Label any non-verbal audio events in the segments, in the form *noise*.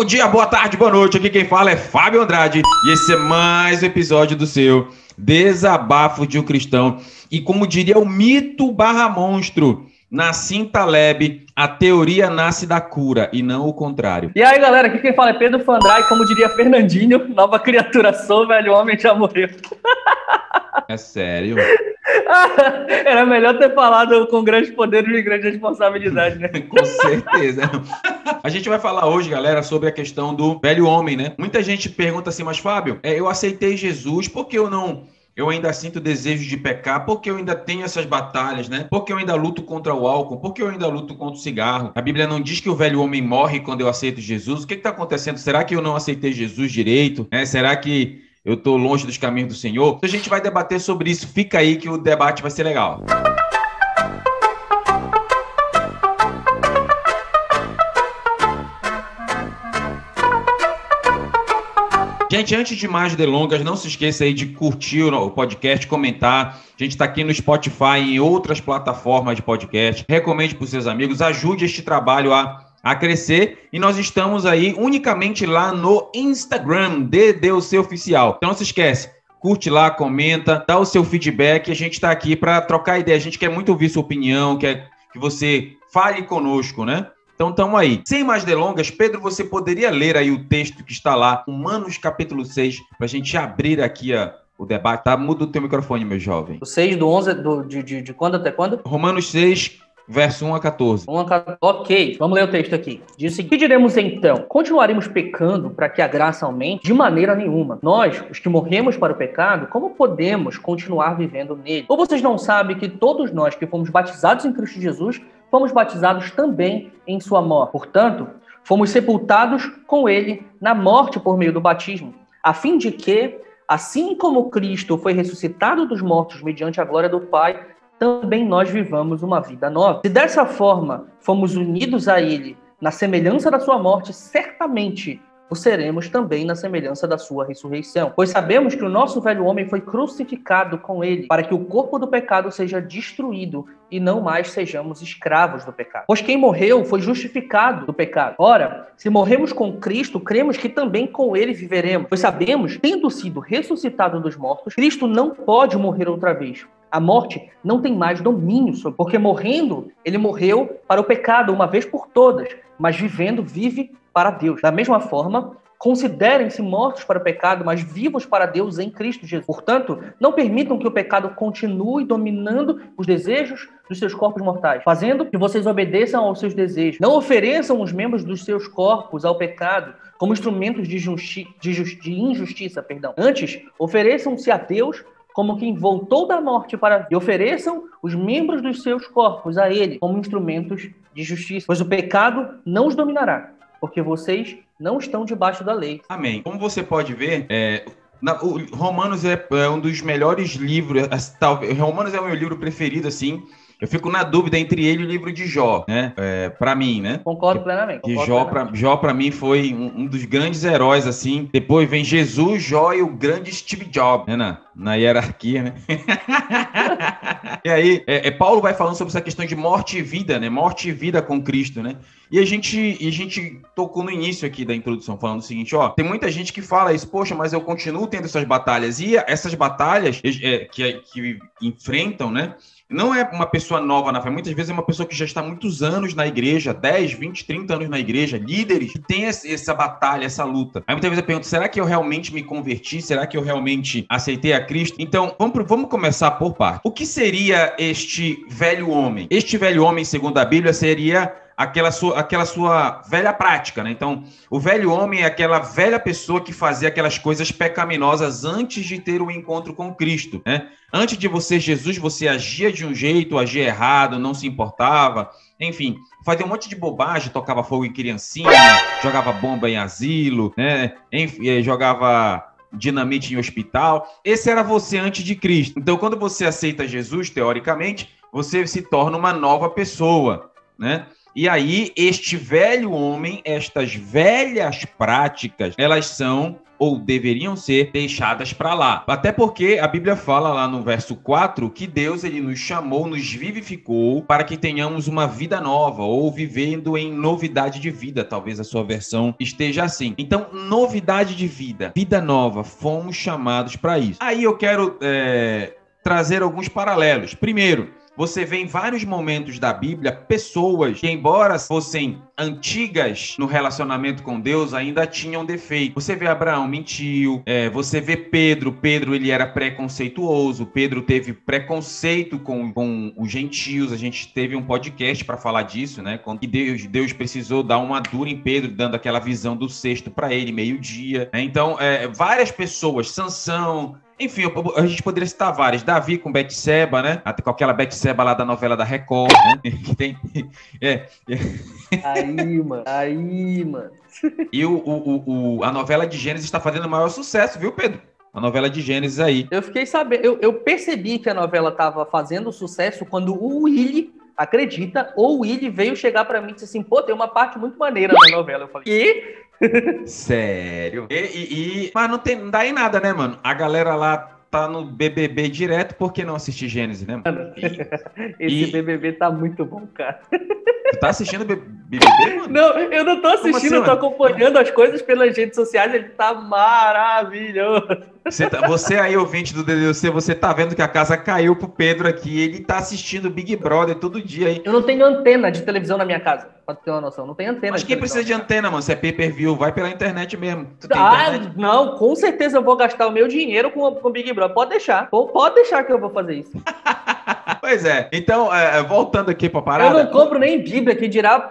Bom dia, boa tarde, boa noite. Aqui quem fala é Fábio Andrade e esse é mais um episódio do seu Desabafo de um Cristão. E como diria o mito barra monstro, na Cinta Lab, a teoria nasce da cura e não o contrário. E aí, galera, aqui quem fala é Pedro Fandrai, como diria Fernandinho, nova criatura sou, velho homem já morreu. *laughs* É sério? *laughs* Era melhor ter falado com grandes poderes e grande responsabilidade, né? *laughs* com certeza. A gente vai falar hoje, galera, sobre a questão do velho homem, né? Muita gente pergunta assim, mas Fábio, é, eu aceitei Jesus, por que eu não eu ainda sinto desejo de pecar, porque eu ainda tenho essas batalhas, né? Porque eu ainda luto contra o álcool, porque eu ainda luto contra o cigarro. A Bíblia não diz que o velho homem morre quando eu aceito Jesus. O que está acontecendo? Será que eu não aceitei Jesus direito? É, será que eu estou longe dos caminhos do Senhor? A gente vai debater sobre isso. Fica aí que o debate vai ser legal. Gente, antes de mais delongas, não se esqueça aí de curtir o podcast, comentar. A gente está aqui no Spotify e em outras plataformas de podcast. Recomende para os seus amigos, ajude este trabalho a, a crescer. E nós estamos aí unicamente lá no Instagram, DDUC Oficial. Então não se esquece, curte lá, comenta, dá o seu feedback. A gente está aqui para trocar ideia. A gente quer muito ouvir sua opinião, quer que você fale conosco, né? Então estamos aí. Sem mais delongas, Pedro, você poderia ler aí o texto que está lá, Humanos capítulo 6, para a gente abrir aqui a, o debate. Tá? Muda o teu microfone, meu jovem. O 6 do 11, do, de, de, de quando até quando? Romanos 6, verso 1 a 14. 1 a 14. Ok, vamos ler o texto aqui. Diz o Que diremos então? Continuaremos pecando para que a graça aumente? De maneira nenhuma. Nós, os que morremos para o pecado, como podemos continuar vivendo nele? Ou vocês não sabem que todos nós que fomos batizados em Cristo Jesus fomos batizados também em sua morte. Portanto, fomos sepultados com ele na morte por meio do batismo, a fim de que, assim como Cristo foi ressuscitado dos mortos mediante a glória do Pai, também nós vivamos uma vida nova. Se dessa forma fomos unidos a ele na semelhança da sua morte, certamente o seremos também na semelhança da sua ressurreição. Pois sabemos que o nosso velho homem foi crucificado com ele, para que o corpo do pecado seja destruído e não mais sejamos escravos do pecado. Pois quem morreu foi justificado do pecado. Ora, se morremos com Cristo, cremos que também com ele viveremos. Pois sabemos, tendo sido ressuscitado dos mortos, Cristo não pode morrer outra vez. A morte não tem mais domínio sobre, porque morrendo, ele morreu para o pecado uma vez por todas, mas vivendo, vive para Deus. Da mesma forma, considerem-se mortos para o pecado, mas vivos para Deus em Cristo Jesus. Portanto, não permitam que o pecado continue dominando os desejos dos seus corpos mortais, fazendo que vocês obedeçam aos seus desejos. Não ofereçam os membros dos seus corpos ao pecado como instrumentos de, justi de, de injustiça, perdão. Antes, ofereçam-se a Deus como quem voltou da morte para e ofereçam os membros dos seus corpos a ele como instrumentos de justiça, pois o pecado não os dominará porque vocês não estão debaixo da lei. Amém. Como você pode ver, é, na, Romanos é, é, um dos melhores livros. Talvez Romanos é o meu livro preferido, assim. Eu fico na dúvida entre ele e o livro de Jó, né? É, para mim, né? Concordo plenamente. Que Jó, para Jó para mim foi um, um, dos grandes heróis assim. Depois vem Jesus, Jó e o grande Steve Jobs, né? Na, na hierarquia, né? *laughs* e aí, é, é, Paulo vai falando sobre essa questão de morte e vida, né? Morte e vida com Cristo, né? E a gente, e a gente tocou no início aqui da introdução falando o seguinte, ó, tem muita gente que fala isso, poxa, mas eu continuo tendo essas batalhas e essas batalhas é, que, que enfrentam, né? Não é uma pessoa nova na fé, muitas vezes é uma pessoa que já está muitos anos na igreja, 10, 20, 30 anos na igreja, líderes, que tem essa batalha, essa luta. Aí muitas vezes eu pergunto, será que eu realmente me converti? Será que eu realmente aceitei a Cristo? Então, vamos, vamos começar por parte. O que seria este velho homem? Este velho homem, segundo a Bíblia, seria aquela sua, aquela sua velha prática, né? Então, o velho homem é aquela velha pessoa que fazia aquelas coisas pecaminosas antes de ter o um encontro com Cristo, né? Antes de você Jesus, você agia de um jeito, agia errado, não se importava, enfim, fazia um monte de bobagem, tocava fogo em criancinha, jogava bomba em asilo, né? Enfim, eh, jogava dinamite em hospital. Esse era você antes de Cristo. Então, quando você aceita Jesus, teoricamente, você se torna uma nova pessoa, né? E aí, este velho homem, estas velhas práticas, elas são ou deveriam ser deixadas para lá. Até porque a Bíblia fala lá no verso 4 que Deus ele nos chamou, nos vivificou para que tenhamos uma vida nova ou vivendo em novidade de vida. Talvez a sua versão esteja assim. Então, novidade de vida, vida nova, fomos chamados para isso. Aí eu quero é, trazer alguns paralelos. Primeiro, você vê em vários momentos da Bíblia pessoas que, embora fossem antigas no relacionamento com Deus, ainda tinham defeito. Você vê Abraão mentiu, é, você vê Pedro, Pedro ele era preconceituoso, Pedro teve preconceito com, com os gentios. A gente teve um podcast para falar disso, né? Quando Deus, Deus precisou dar uma dura em Pedro, dando aquela visão do sexto para ele, meio-dia. Né? Então, é, várias pessoas, Sansão, enfim, a gente poderia citar várias. Davi com Betseba, né? Com aquela Betseba lá da novela da Record, né? *laughs* Que tem... É, é. Aí, mano. Aí, mano. E o, o, o, a novela de Gênesis está fazendo o maior sucesso, viu, Pedro? A novela de Gênesis aí. Eu fiquei sabendo, eu, eu percebi que a novela estava fazendo sucesso quando o Willy acredita, ou o Willy veio chegar para mim e disse assim, pô, tem uma parte muito maneira na novela. Eu falei, que? Sério? E, e, e, Mas não, tem, não dá em nada, né, mano? A galera lá tá no BBB direto, por que não assistir Gênesis, né? Mano? E, *laughs* Esse e... BBB tá muito bom, cara. Tu tá assistindo BBB, mano? Não, eu não tô assistindo, assim, eu tô acompanhando as coisas pelas redes sociais, ele tá maravilhoso. Você, tá, você aí, ouvinte do DDC, você tá vendo que a casa caiu pro Pedro aqui, ele tá assistindo Big Brother todo dia aí. Eu não tenho antena de televisão na minha casa, pra ter uma noção, não tem antena. Mas quem precisa de antena, mano? Você é pay-per-view, vai pela internet mesmo. ah, internet? não, com certeza eu vou gastar o meu dinheiro com o Big Brother, pode deixar, pode deixar que eu vou fazer isso. *laughs* pois é, então, é, voltando aqui pra parada... Eu não compro nem Bíblia, que dirá... *laughs*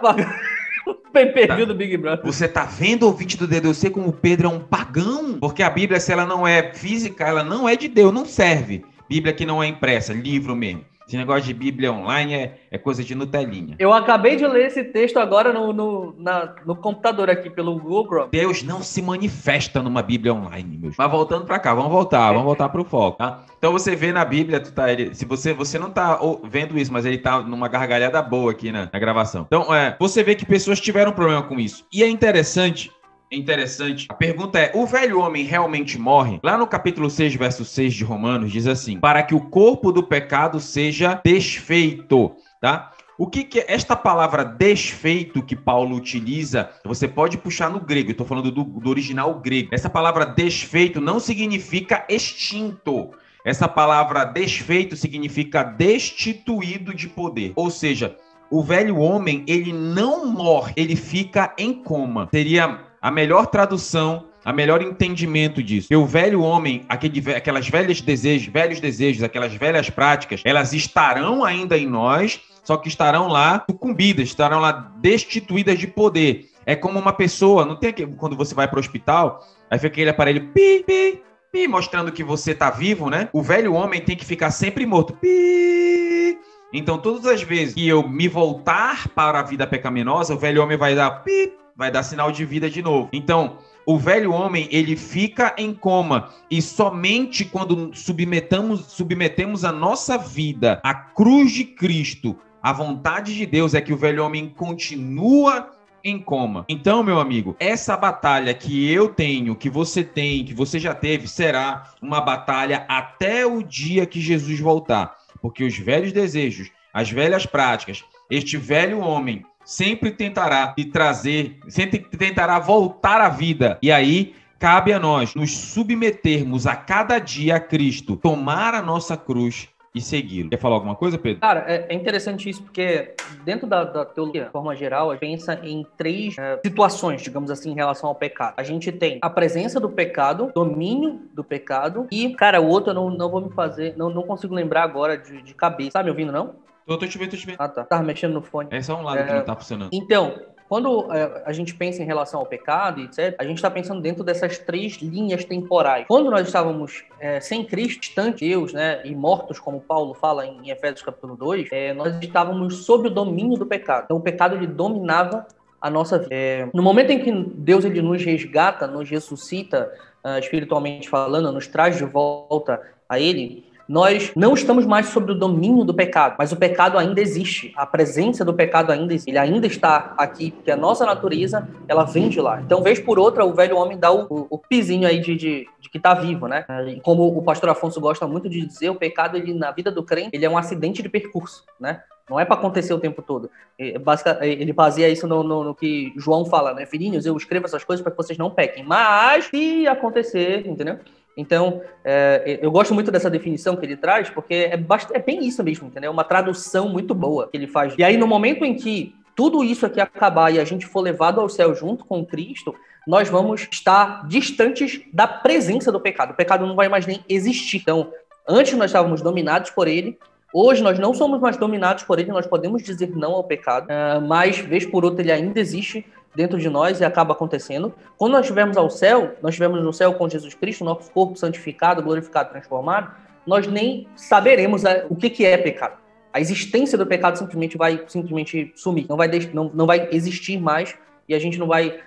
Pay-per-view tá. do Big Brother. Você tá vendo, ouvinte do DDC, como o Pedro é um pagão? Porque a Bíblia, se ela não é física, ela não é de Deus, não serve. Bíblia que não é impressa, livro mesmo. Esse negócio de Bíblia online é, é coisa de Nutelinha. Eu acabei de ler esse texto agora no, no, na, no computador aqui, pelo Google Chrome. Deus não se manifesta numa Bíblia online, meus. Mas voltando para cá, vamos voltar, vamos voltar para o foco, tá? Então você vê na Bíblia, tu tá, ele, se você, você não tá vendo isso, mas ele tá numa gargalhada boa aqui na, na gravação. Então, é, você vê que pessoas tiveram problema com isso. E é interessante interessante. A pergunta é: o velho homem realmente morre? Lá no capítulo 6, verso 6 de Romanos, diz assim: para que o corpo do pecado seja desfeito, tá? O que, que, é esta palavra desfeito que Paulo utiliza? Você pode puxar no grego, estou falando do, do, original grego. Essa palavra desfeito não significa extinto. Essa palavra desfeito significa destituído de poder. Ou seja, o velho homem, ele não morre, ele fica em coma. Seria a melhor tradução, a melhor entendimento disso. E o velho homem, aquele, aquelas velhas desejos, velhos desejos, aquelas velhas práticas, elas estarão ainda em nós, só que estarão lá sucumbidas, estarão lá destituídas de poder. É como uma pessoa, não tem aquele, quando você vai para o hospital, aí fica aquele aparelho pi, pi, pi, mostrando que você está vivo, né? O velho homem tem que ficar sempre morto. Pi. Então, todas as vezes que eu me voltar para a vida pecaminosa, o velho homem vai dar pi, vai dar sinal de vida de novo. Então, o velho homem, ele fica em coma e somente quando submetamos, submetemos a nossa vida à cruz de Cristo, à vontade de Deus, é que o velho homem continua em coma. Então, meu amigo, essa batalha que eu tenho, que você tem, que você já teve, será uma batalha até o dia que Jesus voltar. Porque os velhos desejos, as velhas práticas, este velho homem sempre tentará te trazer, sempre tentará voltar à vida. E aí cabe a nós nos submetermos a cada dia a Cristo, tomar a nossa cruz e segui-lo. Quer falar alguma coisa, Pedro? Cara, é, é interessante isso porque dentro da, da, teologia, de forma geral, a gente pensa em três é, situações, digamos assim, em relação ao pecado. A gente tem a presença do pecado, domínio do pecado e, cara, o outro eu não, não vou me fazer, não, não consigo lembrar agora de, de cabeça. Tá me ouvindo, não? Tô, tô te vendo, tô te vendo. Ah, tá. Tava mexendo no fone. É só um lado é... que não tá funcionando. Então, quando é, a gente pensa em relação ao pecado, etc., a gente está pensando dentro dessas três linhas temporais. Quando nós estávamos é, sem Cristo, distante de Deus, né, e mortos, como Paulo fala em Efésios capítulo 2, é, nós estávamos sob o domínio do pecado. Então, o pecado ele dominava a nossa vida. É, no momento em que Deus ele nos resgata, nos ressuscita, uh, espiritualmente falando, nos traz de volta a Ele, nós não estamos mais sob o domínio do pecado, mas o pecado ainda existe. A presença do pecado ainda existe. Ele ainda está aqui, porque a nossa natureza, ela vem de lá. Então, vez por outra, o velho homem dá o, o, o pizinho aí de, de, de que está vivo, né? E como o pastor Afonso gosta muito de dizer, o pecado, ele, na vida do crente, ele é um acidente de percurso, né? Não é para acontecer o tempo todo. Ele baseia isso no, no, no, que João fala, né? Filhinhos, eu escrevo essas coisas para que vocês não pequem. Mas se acontecer, entendeu? Então, é, eu gosto muito dessa definição que ele traz, porque é, é bem isso mesmo, entendeu? Uma tradução muito boa que ele faz. E aí, no momento em que tudo isso aqui acabar e a gente for levado ao céu junto com Cristo, nós vamos estar distantes da presença do pecado. O pecado não vai mais nem existir. Então, antes nós estávamos dominados por ele, Hoje nós não somos mais dominados por ele, nós podemos dizer não ao pecado, uh, mas vez por outra ele ainda existe dentro de nós e acaba acontecendo. Quando nós estivermos ao céu, nós estivermos no céu com Jesus Cristo, nosso corpo santificado, glorificado, transformado, nós nem saberemos a, o que, que é pecado. A existência do pecado simplesmente vai simplesmente sumir, não vai, não, não vai existir mais e a gente não vai.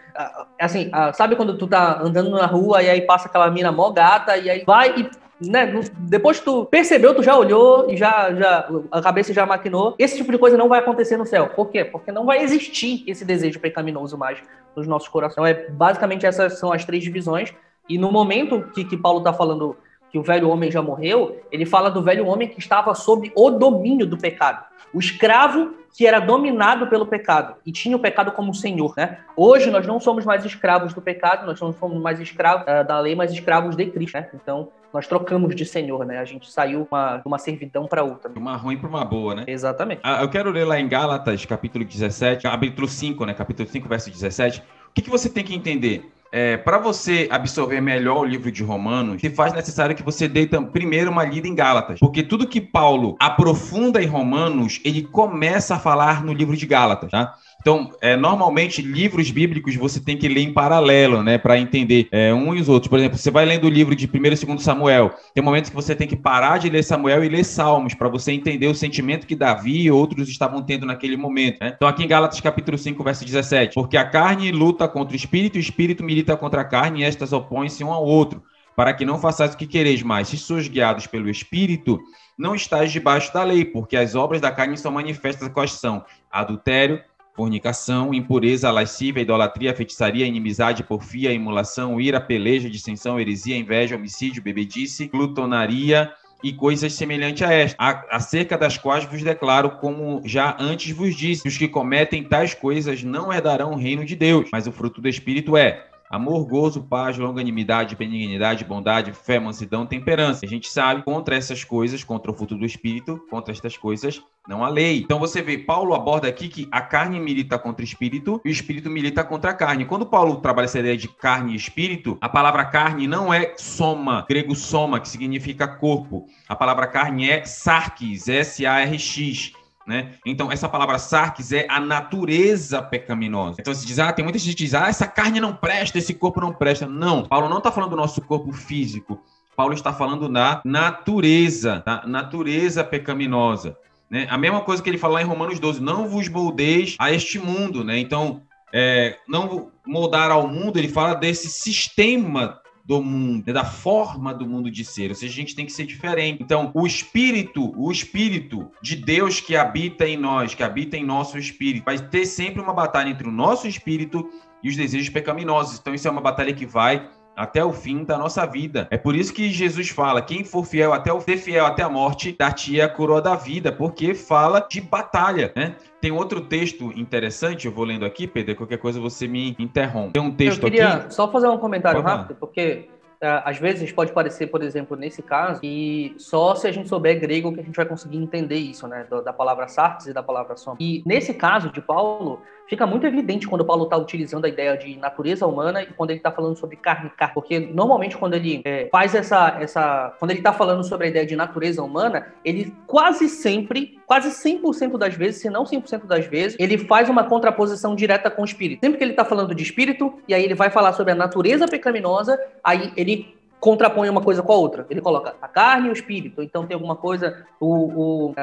Assim, sabe quando tu tá andando na rua e aí passa aquela mina mó gata e aí vai e né, depois que tu percebeu, tu já olhou e já, já a cabeça já maquinou. Esse tipo de coisa não vai acontecer no céu. Por quê? Porque não vai existir esse desejo pecaminoso mais nos nossos corações. É, basicamente, essas são as três divisões. E no momento que, que Paulo está falando que o velho homem já morreu, ele fala do velho homem que estava sob o domínio do pecado. O escravo que era dominado pelo pecado e tinha o pecado como senhor, né? Hoje nós não somos mais escravos do pecado, nós não somos mais escravos uh, da lei, mas escravos de Cristo, né? Então, nós trocamos de senhor, né? A gente saiu uma, de uma servidão para outra. Uma ruim para uma boa, né? Exatamente. Ah, eu quero ler lá em Gálatas, capítulo 17, capítulo 5, né? Capítulo 5, verso 17. O que, que você tem que entender? É, para você absorver melhor o livro de Romanos, se faz necessário que você dê primeiro uma lida em Gálatas. Porque tudo que Paulo aprofunda em Romanos, ele começa a falar no livro de Gálatas, tá? Então, é, normalmente, livros bíblicos você tem que ler em paralelo, né, para entender é, um e os outros. Por exemplo, você vai lendo o livro de 1 e 2 Samuel, tem momentos que você tem que parar de ler Samuel e ler Salmos, para você entender o sentimento que Davi e outros estavam tendo naquele momento. Né? Então, aqui em Gálatas capítulo 5, verso 17, porque a carne luta contra o espírito, o espírito milita contra a carne, e estas opõem-se um ao outro, para que não façais o que quereis mais. Se sois guiados pelo espírito, não estáis debaixo da lei, porque as obras da carne são manifestas quais são adultério, fornicação, impureza, lascívia, idolatria, feitiçaria, inimizade, porfia, emulação, ira, peleja, dissensão, heresia, inveja, homicídio, bebedice, glutonaria e coisas semelhantes a esta, acerca das quais vos declaro, como já antes vos disse, os que cometem tais coisas não herdarão o reino de Deus, mas o fruto do Espírito é Amor, gozo, paz, longanimidade, benignidade, bondade, fé, mansidão, temperança. A gente sabe contra essas coisas, contra o fruto do espírito, contra estas coisas, não há lei. Então você vê, Paulo aborda aqui que a carne milita contra o espírito e o espírito milita contra a carne. Quando Paulo trabalha essa ideia de carne e espírito, a palavra carne não é soma, grego soma, que significa corpo. A palavra carne é sarkis, S-A-R-X né? Então, essa palavra sarx é a natureza pecaminosa. Então, se diz, ah, tem muita gente que diz, ah, essa carne não presta, esse corpo não presta. Não, Paulo não está falando do nosso corpo físico. Paulo está falando da natureza, da natureza pecaminosa. Né? A mesma coisa que ele fala em Romanos 12, não vos moldeis a este mundo. Né? Então, é, não moldar ao mundo, ele fala desse sistema do mundo, né, da forma do mundo de ser. Ou seja, a gente tem que ser diferente. Então, o espírito, o espírito de Deus que habita em nós, que habita em nosso espírito, vai ter sempre uma batalha entre o nosso espírito e os desejos pecaminosos. Então, isso é uma batalha que vai até o fim da nossa vida. É por isso que Jesus fala: quem for fiel até o ser fiel até a morte, dar-te a coroa da vida, porque fala de batalha, né? Tem outro texto interessante, eu vou lendo aqui, Pedro, qualquer coisa você me interrompe. Tem um texto eu queria aqui. Só fazer um comentário rápido, porque é, às vezes pode parecer, por exemplo, nesse caso, que só se a gente souber grego que a gente vai conseguir entender isso, né? Da palavra sartes e da palavra soma. E nesse caso de Paulo, fica muito evidente quando Paulo está utilizando a ideia de natureza humana e quando ele está falando sobre carne e carne. Porque normalmente quando ele é, faz essa, essa. Quando ele está falando sobre a ideia de natureza humana, ele quase sempre, quase 100% das vezes, se não 100% das vezes, ele faz uma contraposição direta com o espírito. Sempre que ele está falando de espírito, e aí ele vai falar sobre a natureza pecaminosa, aí ele contrapõe uma coisa com a outra. Ele coloca a carne e o espírito. Então tem alguma coisa. O, o, uh,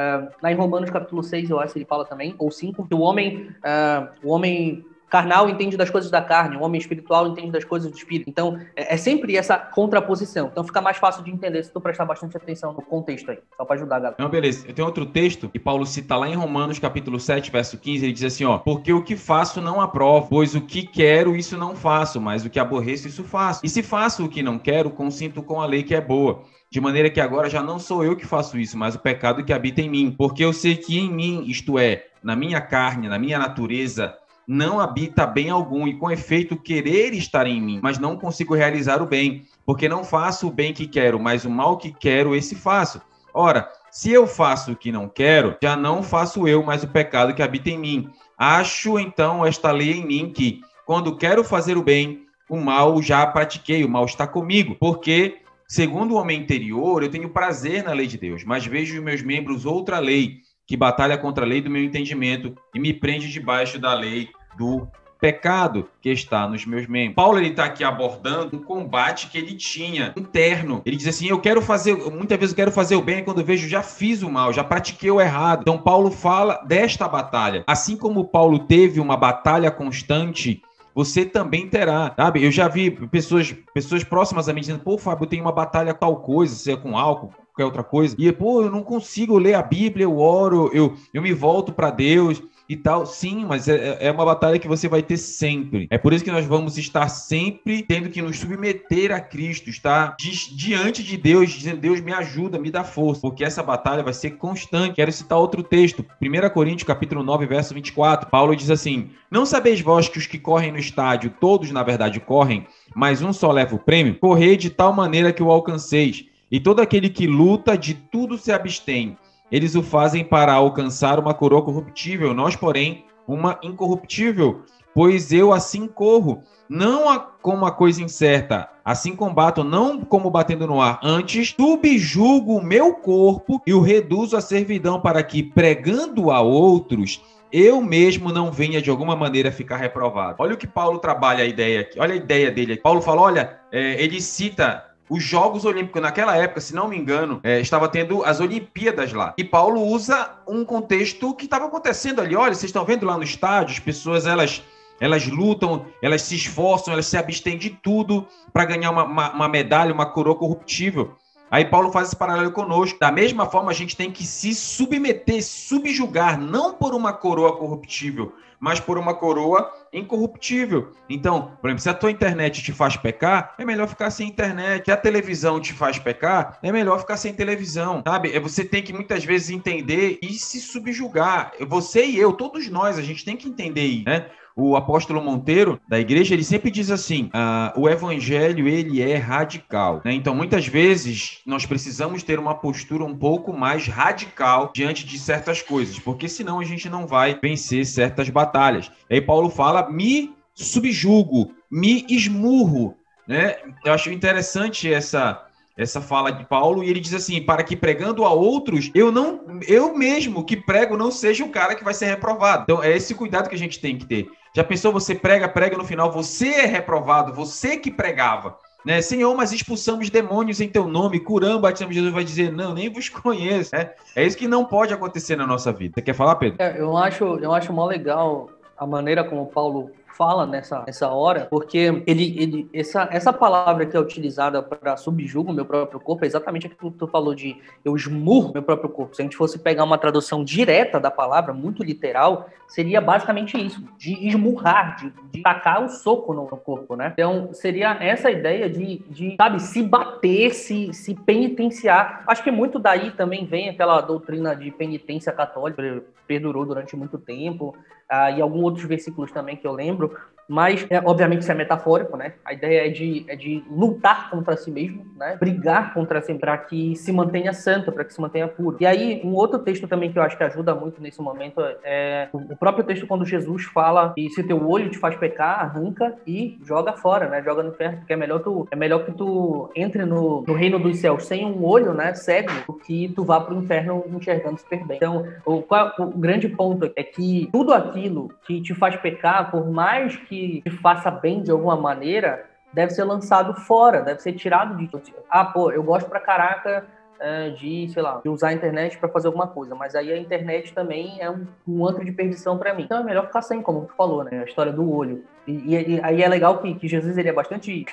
lá em Romanos capítulo 6, eu acho que ele fala também, ou 5, que o homem, uh, o homem carnal entende das coisas da carne, o homem espiritual entende das coisas do espírito. Então, é, é sempre essa contraposição. Então, fica mais fácil de entender se tu prestar bastante atenção no contexto aí, só para ajudar a galera. Não, beleza. Eu tenho outro texto que Paulo cita lá em Romanos, capítulo 7, verso 15, ele diz assim, ó, porque o que faço não aprovo, pois o que quero, isso não faço, mas o que aborreço, isso faço. E se faço o que não quero, consinto com a lei que é boa. De maneira que agora já não sou eu que faço isso, mas o pecado que habita em mim. Porque eu sei que em mim, isto é, na minha carne, na minha natureza, não habita bem algum, e com efeito querer estar em mim, mas não consigo realizar o bem, porque não faço o bem que quero, mas o mal que quero, esse faço. Ora, se eu faço o que não quero, já não faço eu, mas o pecado que habita em mim. Acho então esta lei em mim que, quando quero fazer o bem, o mal já pratiquei, o mal está comigo, porque Segundo o homem interior, eu tenho prazer na lei de Deus, mas vejo os meus membros outra lei, que batalha contra a lei do meu entendimento e me prende debaixo da lei do pecado que está nos meus membros. Paulo ele está aqui abordando um combate que ele tinha interno. Ele diz assim: eu quero fazer, muitas vezes eu quero fazer o bem, quando vejo já fiz o mal, já pratiquei o errado. Então Paulo fala desta batalha. Assim como Paulo teve uma batalha constante você também terá, sabe? Eu já vi pessoas, pessoas próximas a mim dizendo, pô, Fábio, tem uma batalha tal coisa, seja com álcool, qualquer outra coisa. E, pô, eu não consigo ler a Bíblia, eu oro, eu, eu me volto para Deus e tal. Sim, mas é, é uma batalha que você vai ter sempre. É por isso que nós vamos estar sempre tendo que nos submeter a Cristo, estar di diante de Deus, dizendo: Deus me ajuda, me dá força, porque essa batalha vai ser constante. Quero citar outro texto, 1 Coríntios, capítulo 9, verso 24. Paulo diz assim: Não sabeis vós que os que correm no estádio, todos na verdade correm, mas um só leva o prêmio? Correi de tal maneira que o alcanceis. E todo aquele que luta, de tudo se abstém. Eles o fazem para alcançar uma coroa corruptível, nós, porém, uma incorruptível. Pois eu assim corro, não como a coisa incerta, assim combato, não como batendo no ar. Antes, subjugo o meu corpo e o reduzo à servidão, para que, pregando a outros, eu mesmo não venha de alguma maneira ficar reprovado. Olha o que Paulo trabalha a ideia aqui. Olha a ideia dele aqui. Paulo fala: olha, é, ele cita os Jogos Olímpicos, naquela época, se não me engano, é, estava tendo as Olimpíadas lá. E Paulo usa um contexto que estava acontecendo ali. Olha, vocês estão vendo lá no estádio, as pessoas elas elas lutam, elas se esforçam, elas se abstêm de tudo para ganhar uma, uma, uma, medalha, uma coroa corruptível. Aí Paulo faz esse paralelo conosco. Da mesma forma, a gente tem que se submeter, subjugar, não por uma coroa corruptível, mas por uma coroa incorruptível. Então, por exemplo, se a tua internet te faz pecar, é melhor ficar sem internet. Se a televisão te faz pecar, é melhor ficar sem televisão, sabe? É, você tem que muitas vezes entender e se subjugar. Você e eu, todos nós, a gente tem que entender isso, né? O apóstolo Monteiro da igreja ele sempre diz assim: ah, o evangelho ele é radical. Né? Então muitas vezes nós precisamos ter uma postura um pouco mais radical diante de certas coisas, porque senão a gente não vai vencer certas batalhas. E aí Paulo fala: me subjugo, me esmurro. Né? Eu acho interessante essa essa fala de Paulo e ele diz assim: para que pregando a outros, eu não, eu mesmo que prego não seja o cara que vai ser reprovado. Então é esse cuidado que a gente tem que ter. Já pensou você prega, prega no final, você é reprovado, você que pregava. Né? Senhor, mas expulsamos demônios em teu nome, curamos, batizamos Jesus, vai dizer, não, nem vos *laughs* conheço. É, é isso que não pode acontecer na nossa vida. Você quer falar, Pedro? É, eu acho, eu acho mó legal a maneira como Paulo fala nessa, nessa hora, porque ele, ele essa, essa palavra que é utilizada para subjugo meu próprio corpo é exatamente aquilo que tu falou de eu esmurro meu próprio corpo. Se a gente fosse pegar uma tradução direta da palavra, muito literal, seria basicamente isso, de esmurrar, de, de tacar o soco no, no, corpo, né? Então, seria essa ideia de, de sabe, se bater, se, se penitenciar. Acho que muito daí também vem aquela doutrina de penitência católica, perdurou durante muito tempo, ah, e alguns outros versículos também que eu lembro, outubro mas, é, obviamente, isso é metafórico, né? A ideia é de, é de lutar contra si mesmo, né? Brigar contra si para que se mantenha santo, para que se mantenha puro. E aí, um outro texto também que eu acho que ajuda muito nesse momento é o próprio texto quando Jesus fala que se teu olho te faz pecar, arranca e joga fora, né? Joga no inferno, porque é melhor, tu, é melhor que tu entre no, no reino dos céus sem um olho, né? Cego, do que tu vá para o inferno enxergando super bem. Então, o, o grande ponto é que tudo aquilo que te faz pecar, por mais que faça bem de alguma maneira, deve ser lançado fora, deve ser tirado de. Ah, pô, eu gosto pra caraca é, de, sei lá, de usar a internet para fazer alguma coisa, mas aí a internet também é um, um antro de perdição para mim. Então é melhor ficar sem, como tu falou, né? A história do olho. E, e, e aí é legal que, que Jesus ele é bastante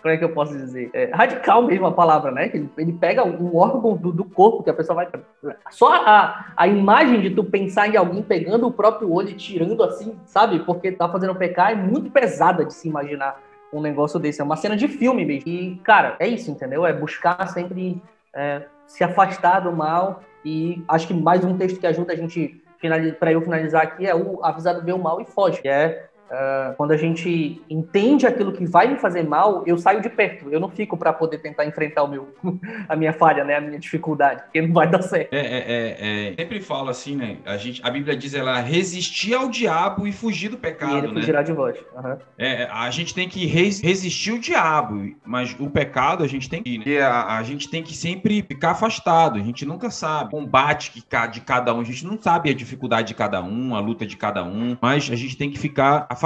como é que eu posso dizer? É, radical mesmo a palavra, né? Ele, ele pega um órgão do, do, corpo que a pessoa vai. Só a, a imagem de tu pensar em alguém pegando o próprio olho e tirando assim, sabe? Porque tá fazendo pecar é muito pesada de se imaginar um negócio desse. É uma cena de filme mesmo. E, cara, é isso, entendeu? É buscar sempre é, se afastar do mal. E acho que mais um texto que ajuda a gente para eu finalizar aqui é o avisado vê o mal e foge, que é Uh, quando a gente entende aquilo que vai me fazer mal, eu saio de perto. Eu não fico para poder tentar enfrentar o meu, *laughs* a minha falha, né, a minha dificuldade, porque não vai dar certo. É, é, é, é. sempre falo assim, né? A gente, a Bíblia diz ela resistir ao diabo e fugir do pecado, e ele né? fugirá de vós. Uhum. É, a gente tem que res, resistir o diabo, mas o pecado a gente tem que, né? a, a, gente tem que sempre ficar afastado. A gente nunca sabe o combate que de cada um. A gente não sabe a dificuldade de cada um, a luta de cada um, mas a gente tem que ficar afastado,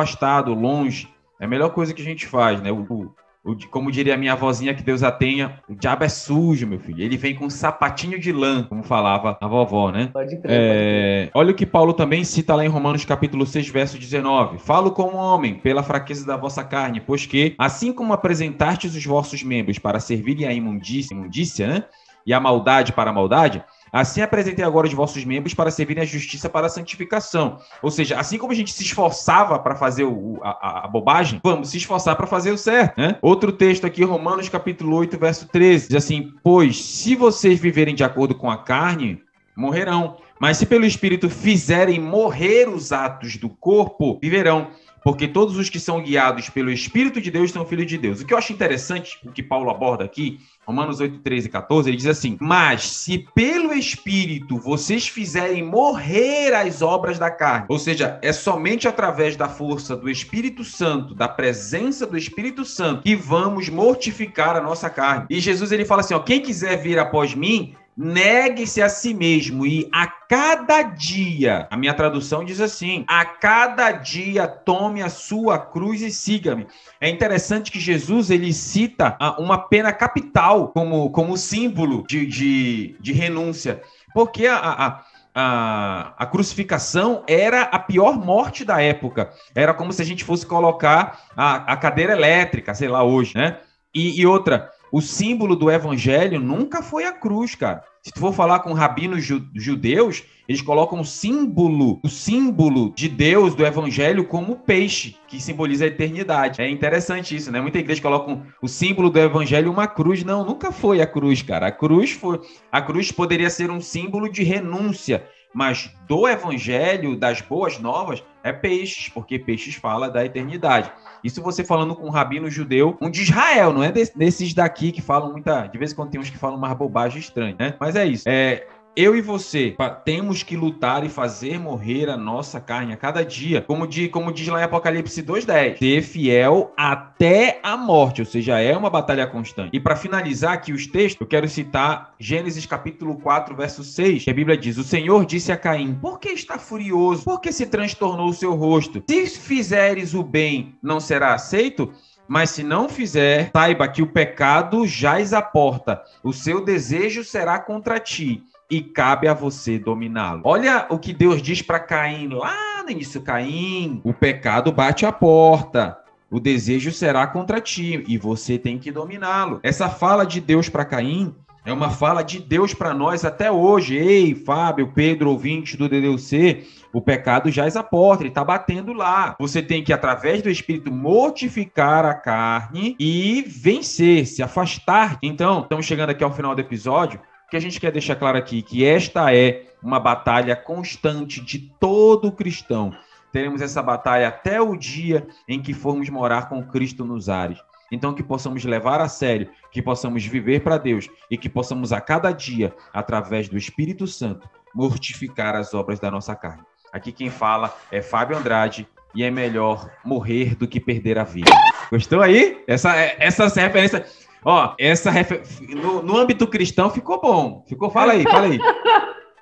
longe. É a melhor coisa que a gente faz, né? O, o, como diria a minha avózinha, que Deus a tenha, o diabo é sujo, meu filho. Ele vem com um sapatinho de lã, como falava a vovó, né? Pode crer, é... pode crer. Olha o que Paulo também cita lá em Romanos capítulo 6, verso 19. Falo como homem, pela fraqueza da vossa carne, pois que, assim como apresentastes os vossos membros para servirem à imundícia, imundícia né? E a maldade para a maldade, Assim apresentei agora os vossos membros para servirem a justiça para a santificação. Ou seja, assim como a gente se esforçava para fazer o, a, a, bobagem, vamos se esforçar para fazer o certo. Né? Outro texto aqui, Romanos capítulo 8, verso 13, diz assim: Pois se vocês viverem de acordo com a carne, morrerão. Mas se pelo Espírito fizerem morrer os atos do corpo, viverão porque todos os que são guiados pelo Espírito de Deus são filhos de Deus. O que eu acho interessante, o que Paulo aborda aqui, Romanos 8, 13 e 14, ele diz assim: Mas se pelo Espírito vocês fizerem morrer as obras da carne, ou seja, é somente através da força do Espírito Santo, da presença do Espírito Santo, que vamos mortificar a nossa carne. E Jesus ele fala assim: ó, quem quiser vir após mim, Negue-se a si mesmo e a cada dia, a minha tradução diz assim: a cada dia tome a sua cruz e siga-me. É interessante que Jesus ele cita uma pena capital como, como símbolo de, de, de renúncia, porque a, a a, a, crucificação era a pior morte da época. Era como se a gente fosse colocar a, a cadeira elétrica, sei lá, hoje, né? E, e outra, o símbolo do evangelho nunca foi a cruz, cara. Se tu for falar com rabinos judeus, eles colocam o símbolo, o símbolo de Deus do evangelho como peixe, que simboliza a eternidade. É interessante isso, né? Muita igreja coloca o símbolo do evangelho uma cruz. Não, nunca foi a cruz, cara. A cruz foi, a cruz poderia ser um símbolo de renúncia, mas do evangelho, das boas novas, é peixes, porque peixes fala da eternidade. Isso você falando com um rabino judeu, um de Israel, não é desses daqui que falam muita. De vez em quando tem uns que falam umas bobagens estranhas, né? Mas é isso. É, eu e você temos que lutar e fazer morrer a nossa carne a cada dia. Como, de, como diz lá em Apocalipse 2,10. Ser fiel até a morte, ou seja, é uma batalha constante. E para finalizar aqui os textos, eu quero citar Gênesis capítulo 4, verso 6, que a Bíblia diz: O Senhor disse a Caim: Por que está furioso? Por que se transtornou o seu rosto? Se fizeres o bem, não será aceito? Mas se não fizer, saiba que o pecado jaz à porta, o seu desejo será contra ti e cabe a você dominá-lo. Olha o que Deus diz para Caim lá no início: Caim, o pecado bate a porta. O desejo será contra ti e você tem que dominá-lo. Essa fala de Deus para Caim é uma fala de Deus para nós até hoje. Ei, Fábio, Pedro, ouvinte do DDC, o pecado já é a porta, ele está batendo lá. Você tem que, através do Espírito, mortificar a carne e vencer, se afastar. Então, estamos chegando aqui ao final do episódio que a gente quer deixar claro aqui que esta é uma batalha constante de todo cristão. Teremos essa batalha até o dia em que formos morar com Cristo nos ares. Então, que possamos levar a sério, que possamos viver para Deus e que possamos a cada dia, através do Espírito Santo, mortificar as obras da nossa carne. Aqui quem fala é Fábio Andrade e é melhor morrer do que perder a vida. Gostou aí? Essa, essa referência. Ó, essa refer... no, no âmbito cristão ficou bom. Ficou, fala aí, fala aí.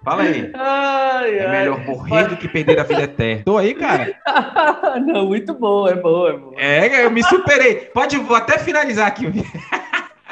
Fala aí. Ai, é melhor morrer do que perder a vida eterna. Tô aí, cara. *laughs* Não, muito bom, é bom, é bom. É, eu me superei. Pode, vou até finalizar aqui.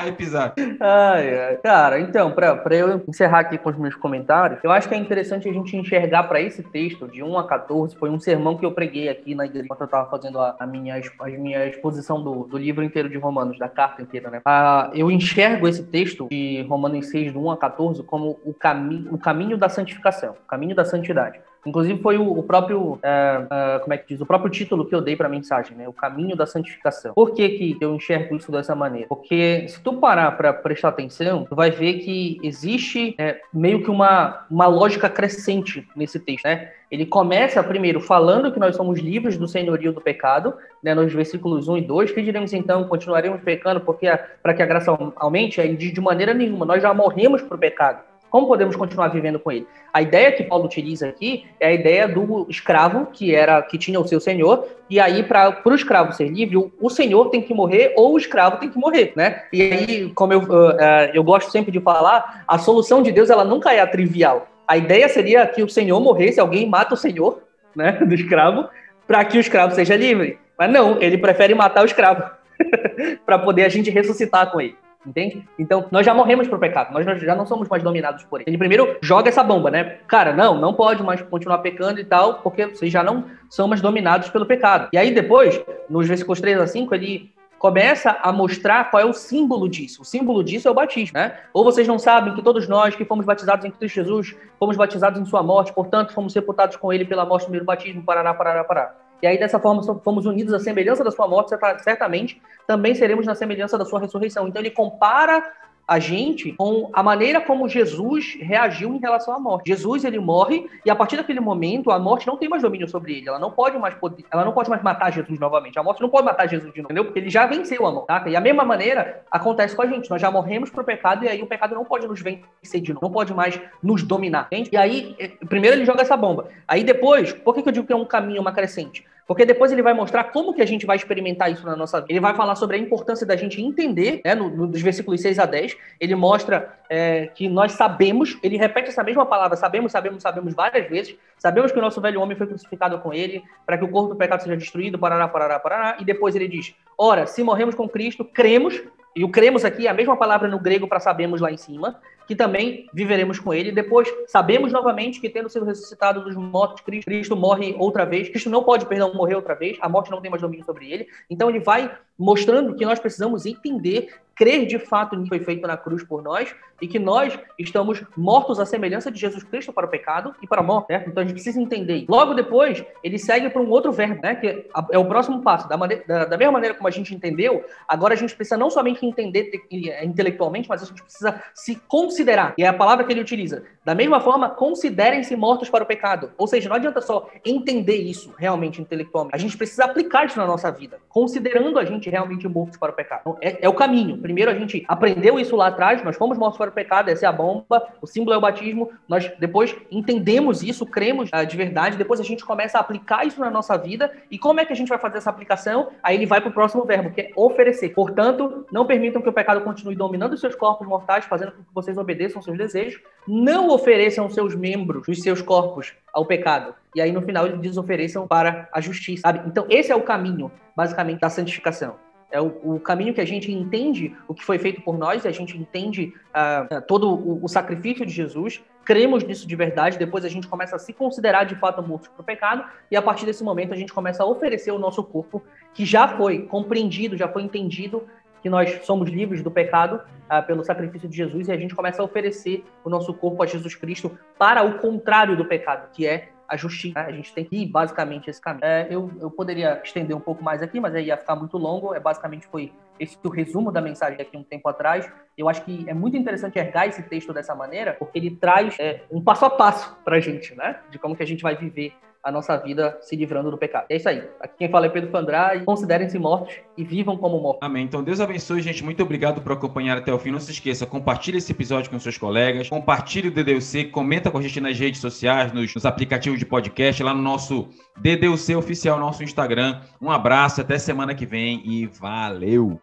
Episódio. Ai, ai. Cara, então, para eu encerrar aqui com os meus comentários, eu acho que é interessante a gente enxergar para esse texto, de 1 a 14, foi um sermão que eu preguei aqui na igreja enquanto eu estava fazendo a, a, minha, a minha exposição do, do livro inteiro de Romanos, da carta inteira, né? Ah, eu enxergo esse texto de Romanos 6, do 1 a 14, como o, cami o caminho da santificação, o caminho da santidade. Inclusive foi o, o próprio, é, é, como é que diz, o próprio título que eu dei para a mensagem, né? O caminho da santificação. Por que, que eu enxergo isso dessa maneira? Porque se tu parar para prestar atenção, tu vai ver que existe é, meio que uma, uma lógica crescente nesse texto, né? Ele começa primeiro falando que nós somos livres do senhorio do pecado, né, nos versículos 1 e 2. Que diremos então? Continuaremos pecando porque para que a graça aumente? De maneira nenhuma. Nós já morremos para o pecado. Como podemos continuar vivendo com ele? A ideia que Paulo utiliza aqui é a ideia do escravo, que era que tinha o seu senhor, e aí para o escravo ser livre, o, o, senhor tem que morrer ou o escravo tem que morrer, né? E aí, como eu, uh, uh, eu gosto sempre de falar, a solução de Deus ela nunca é a trivial. A ideia seria que o senhor morresse, alguém mata o senhor, né, *laughs* do escravo, para que o escravo seja livre. Mas não, ele prefere matar o escravo *laughs* para poder a gente ressuscitar com ele. Entende? Então, nós já morremos pro pecado, nós já não somos mais dominados por ele. Ele primeiro joga essa bomba, né? Cara, não, não pode mais continuar pecando e tal, porque vocês já não são mais dominados pelo pecado. E aí depois, nos versículos 3 a 5, ele começa a mostrar qual é o símbolo disso. O símbolo disso é o batismo, né? Ou vocês não sabem que todos nós que fomos batizados em Cristo Jesus, fomos batizados em sua morte, portanto, fomos sepultados com ele pela morte do primeiro batismo, parará, parará, parará. E aí, dessa forma, fomos unidos à semelhança da sua morte, certamente também seremos na semelhança da sua ressurreição. Então, ele compara a gente com a maneira como Jesus reagiu em relação à morte. Jesus ele morre e a partir daquele momento a morte não tem mais domínio sobre ele. Ela não pode mais poder, ela não pode mais matar Jesus novamente. A morte não pode matar Jesus de novo, entendeu? Porque ele já venceu a morte. Tá? E a mesma maneira acontece com a gente. Nós já morremos pro pecado e aí o pecado não pode nos vencer de novo, não pode mais nos dominar. Entende? E aí, eh, primeiro ele joga essa bomba. Aí depois, por que, que eu digo que é um caminho, uma crescente? Porque depois ele vai mostrar como que a gente vai experimentar isso na nossa vida. Ele vai falar sobre a importância da gente entender, né, no, no, dos versículos 6 a 10. Ele mostra é, que nós sabemos, ele repete essa mesma palavra, sabemos, sabemos, sabemos várias vezes. Sabemos que o nosso velho homem foi crucificado com ele, para que o corpo do pecado seja destruído, parará, parará, parará. E depois ele diz: Ora, se morremos com Cristo, cremos, e o cremos aqui é a mesma palavra no grego para sabemos lá em cima, que também viveremos com ele. Depois, sabemos novamente que, tendo sido ressuscitado dos mortos, Cristo, morre outra vez. Cristo não pode, perdão, morrer outra vez. A morte não tem mais domínio sobre ele. Então, ele vai mostrando que nós precisamos entender crer de fato que foi feito na cruz por nós e que nós estamos mortos à semelhança de Jesus Cristo para o pecado e para a morte, certo? Então a gente precisa entender. Logo depois, ele segue para um outro verbo, né? Que é o próximo passo. Da, maneira, da, da, mesma maneira como a gente entendeu, agora a gente precisa não somente entender é, intelectualmente, mas a gente precisa se considerar. E é a palavra que ele utiliza. Da mesma forma, considerem-se mortos para o pecado. Ou seja, não adianta só entender isso realmente intelectualmente. A gente precisa aplicar isso na nossa vida, considerando a gente realmente mortos para o pecado. Então, é, é o caminho primeiro a gente aprendeu isso lá atrás, nós fomos mortos para o pecado, essa é a bomba, o símbolo é o batismo, nós depois entendemos isso, cremos uh, de verdade, depois a gente começa a aplicar isso na nossa vida, e como é que a gente vai fazer essa aplicação? Aí ele vai para o próximo verbo, que é oferecer. Portanto, não permitam que o pecado continue dominando os seus corpos mortais, fazendo com que vocês obedeçam aos seus desejos, não ofereçam seus membros, os seus corpos, ao pecado. E aí no final eles desofereçam para a justiça, sabe? Então esse é o caminho, basicamente, da santificação. É o, o, caminho que a gente entende o que foi feito por nós, a gente entende uh, todo o, o, sacrifício de Jesus, cremos nisso de verdade, depois a gente começa a se considerar de fato mortos para o pecado, e a partir desse momento a gente começa a oferecer o nosso corpo, que já foi compreendido, já foi entendido, que nós somos livres do pecado uh, pelo sacrifício de Jesus, e a gente começa a oferecer o nosso corpo a Jesus Cristo para o contrário do pecado, que é a justiça. Né? A gente tem que ir basicamente esse caminho. É, eu, eu poderia estender um pouco mais aqui, mas aí ia ficar muito longo. É basicamente foi esse o resumo da mensagem aqui um tempo atrás. Eu acho que é muito interessante ergar esse texto dessa maneira, porque ele traz é, um passo a passo para a gente, né? De como que a gente vai viver a nossa vida se livrando do pecado. É isso aí. Aqui quem fala é Pedro Fandrai. Considerem-se mortos e vivam como mortos. Amém. Então Deus abençoe, gente. Muito obrigado por acompanhar até o fim. Não se esqueça, compartilhe esse episódio com seus colegas, compartilhe o DDUC, comenta com a gente nas redes sociais, nos, nos aplicativos de podcast, lá no nosso DDUC oficial, nosso Instagram. Um abraço, até semana que vem e valeu!